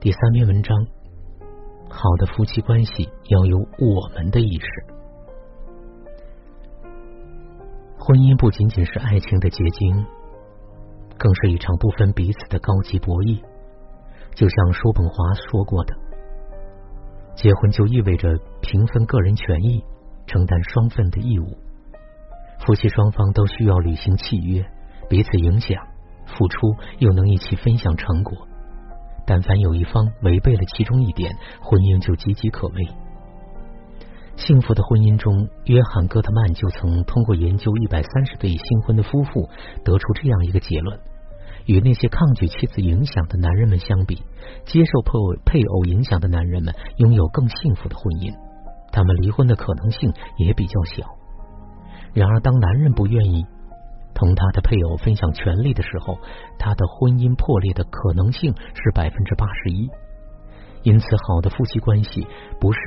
第三篇文章：好的夫妻关系要有我们的意识。婚姻不仅仅是爱情的结晶，更是一场不分彼此的高级博弈。就像叔本华说过的，结婚就意味着平分个人权益，承担双份的义务。夫妻双方都需要履行契约，彼此影响，付出又能一起分享成果。但凡有一方违背了其中一点，婚姻就岌岌可危。幸福的婚姻中，约翰·戈特曼就曾通过研究一百三十对新婚的夫妇，得出这样一个结论：与那些抗拒妻子影响的男人们相比，接受配偶配偶影响的男人们拥有更幸福的婚姻，他们离婚的可能性也比较小。然而，当男人不愿意，同他的配偶分享权利的时候，他的婚姻破裂的可能性是百分之八十一。因此，好的夫妻关系不是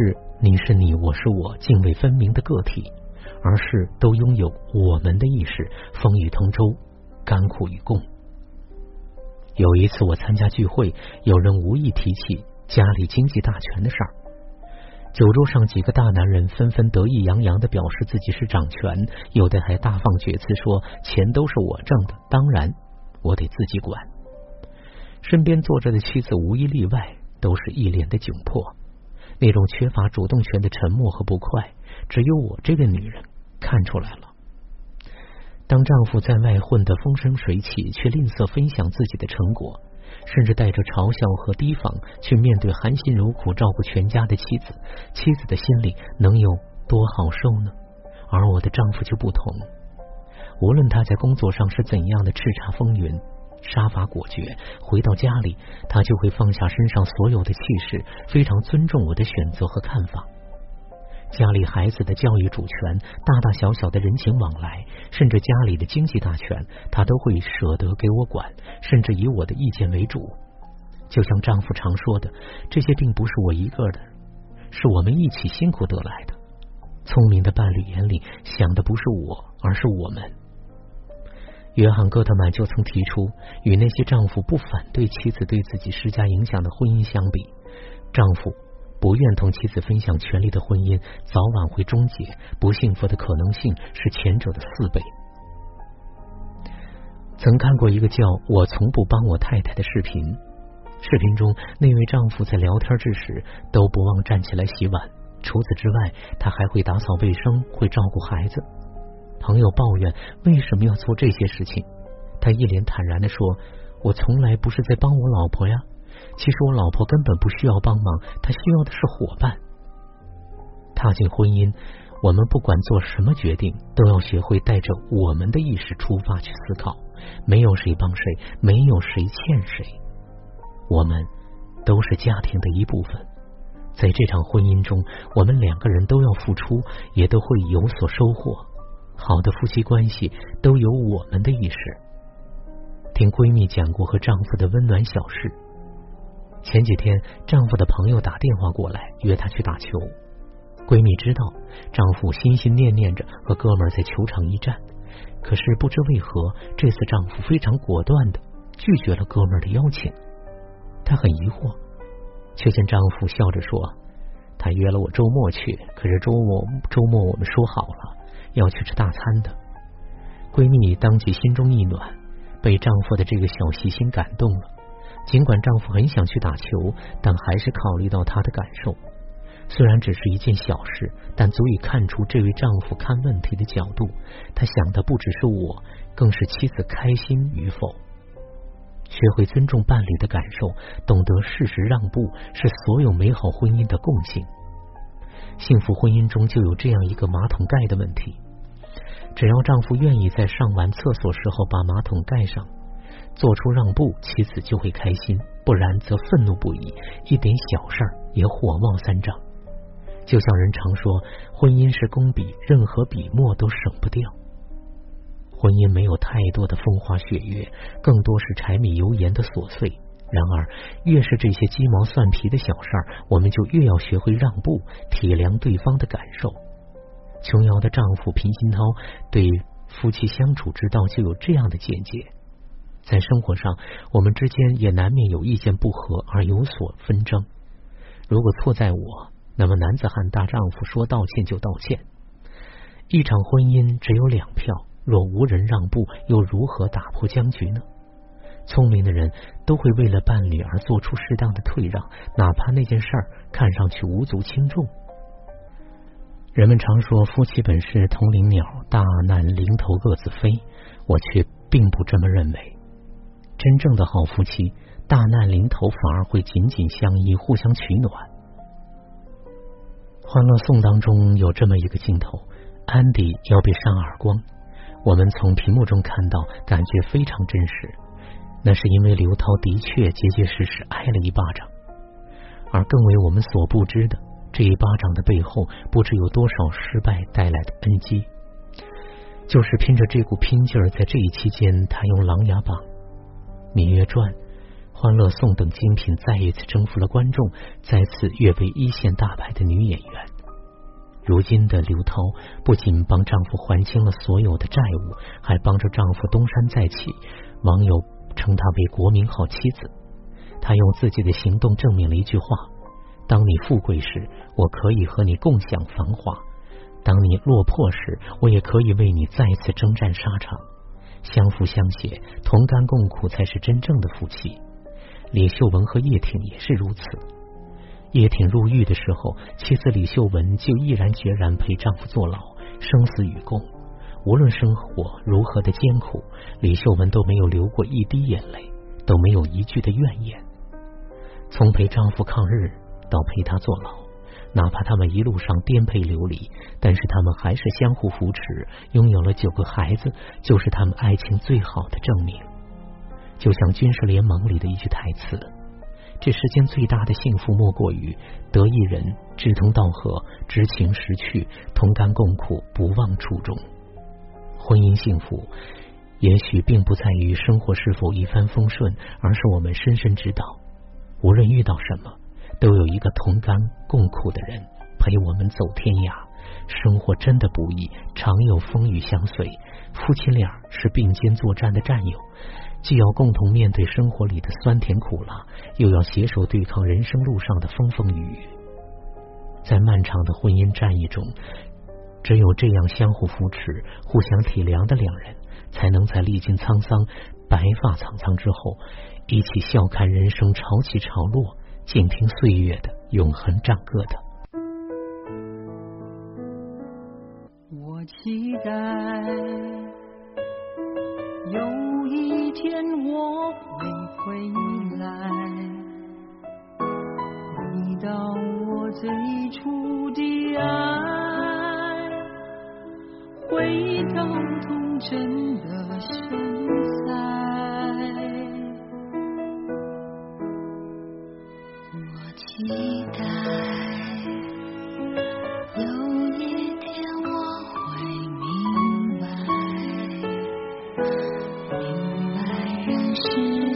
你是你，我是我，泾渭分明的个体，而是都拥有我们的意识，风雨同舟，甘苦与共。有一次，我参加聚会，有人无意提起家里经济大权的事儿。酒桌上，几个大男人纷纷得意洋洋的表示自己是掌权，有的还大放厥词说：“钱都是我挣的，当然我得自己管。”身边坐着的妻子无一例外都是一脸的窘迫，那种缺乏主动权的沉默和不快，只有我这个女人看出来了。当丈夫在外混得风生水起，却吝啬分享自己的成果。甚至带着嘲笑和提防去面对含辛茹苦照顾全家的妻子，妻子的心里能有多好受呢？而我的丈夫就不同，无论他在工作上是怎样的叱咤风云、杀伐果决，回到家里他就会放下身上所有的气势，非常尊重我的选择和看法。家里孩子的教育主权，大大小小的人情往来，甚至家里的经济大权，他都会舍得给我管，甚至以我的意见为主。就像丈夫常说的，这些并不是我一个的，是我们一起辛苦得来的。聪明的伴侣眼里想的不是我，而是我们。约翰·戈特曼就曾提出，与那些丈夫不反对妻子对自己施加影响的婚姻相比，丈夫。不愿同妻子分享权利的婚姻，早晚会终结，不幸福的可能性是前者的四倍。曾看过一个叫“我从不帮我太太”的视频，视频中那位丈夫在聊天之时都不忘站起来洗碗，除此之外，他还会打扫卫生，会照顾孩子。朋友抱怨为什么要做这些事情，他一脸坦然的说：“我从来不是在帮我老婆呀。”其实我老婆根本不需要帮忙，她需要的是伙伴。踏进婚姻，我们不管做什么决定，都要学会带着我们的意识出发去思考。没有谁帮谁，没有谁欠谁，我们都是家庭的一部分。在这场婚姻中，我们两个人都要付出，也都会有所收获。好的夫妻关系都有我们的意识。听闺蜜讲过和丈夫的温暖小事。前几天，丈夫的朋友打电话过来约她去打球。闺蜜知道丈夫心心念念着和哥们在球场一战，可是不知为何，这次丈夫非常果断的拒绝了哥们的邀请。她很疑惑，却见丈夫笑着说：“他约了我周末去，可是周末周末我们说好了要去吃大餐的。”闺蜜当即心中一暖，被丈夫的这个小细心感动了。尽管丈夫很想去打球，但还是考虑到她的感受。虽然只是一件小事，但足以看出这位丈夫看问题的角度。他想的不只是我，更是妻子开心与否。学会尊重伴侣的感受，懂得适时让步，是所有美好婚姻的共性。幸福婚姻中就有这样一个马桶盖的问题：只要丈夫愿意在上完厕所时候把马桶盖上。做出让步，妻子就会开心；不然则愤怒不已，一点小事也火冒三丈。就像人常说，婚姻是工笔，任何笔墨都省不掉。婚姻没有太多的风花雪月，更多是柴米油盐的琐碎。然而，越是这些鸡毛蒜皮的小事儿，我们就越要学会让步，体谅对方的感受。琼瑶的丈夫平鑫涛对夫妻相处之道就有这样的见解。在生活上，我们之间也难免有意见不合而有所纷争。如果错在我，那么男子汉大丈夫说道歉就道歉。一场婚姻只有两票，若无人让步，又如何打破僵局呢？聪明的人都会为了伴侣而做出适当的退让，哪怕那件事儿看上去无足轻重。人们常说夫妻本是同林鸟，大难临头各自飞，我却并不这么认为。真正的好夫妻，大难临头反而会紧紧相依，互相取暖。《欢乐颂》当中有这么一个镜头，安迪要被扇耳光，我们从屏幕中看到，感觉非常真实。那是因为刘涛的确结结实实挨了一巴掌，而更为我们所不知的，这一巴掌的背后，不知有多少失败带来的恩基。就是拼着这股拼劲儿，在这一期间，他用《琅琊榜》。《芈月传》《欢乐颂》等精品再一次征服了观众，再次跃为一线大牌的女演员。如今的刘涛不仅帮丈夫还清了所有的债务，还帮着丈夫东山再起。网友称她为“国民好妻子”。她用自己的行动证明了一句话：当你富贵时，我可以和你共享繁华；当你落魄时，我也可以为你再次征战沙场。相扶相携，同甘共苦，才是真正的夫妻。李秀文和叶挺也是如此。叶挺入狱的时候，妻子李秀文就毅然决然陪丈夫坐牢，生死与共。无论生活如何的艰苦，李秀文都没有流过一滴眼泪，都没有一句的怨言。从陪丈夫抗日到陪他坐牢。哪怕他们一路上颠沛流离，但是他们还是相互扶持，拥有了九个孩子，就是他们爱情最好的证明。就像《军事联盟》里的一句台词：“这世间最大的幸福，莫过于得一人志同道合、知情识趣、同甘共苦、不忘初衷。”婚姻幸福，也许并不在于生活是否一帆风顺，而是我们深深知道，无论遇到什么。都有一个同甘共苦的人陪我们走天涯。生活真的不易，常有风雨相随。夫妻俩是并肩作战的战友，既要共同面对生活里的酸甜苦辣，又要携手对抗人生路上的风风雨雨。在漫长的婚姻战役中，只有这样相互扶持、互相体谅的两人，才能在历经沧桑、白发苍苍之后，一起笑看人生潮起潮落。静听岁月的永恒战歌的。我期待有一天我会回来，回到我最初的爱，回到童真的心值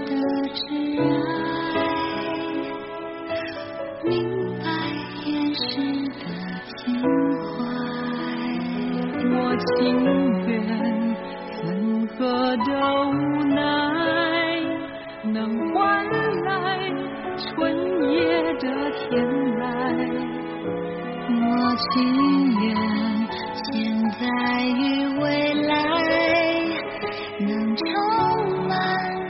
得挚爱明白现实的情怀我情愿分合的无奈能换来春夜的天籁我情愿现在与未来能充满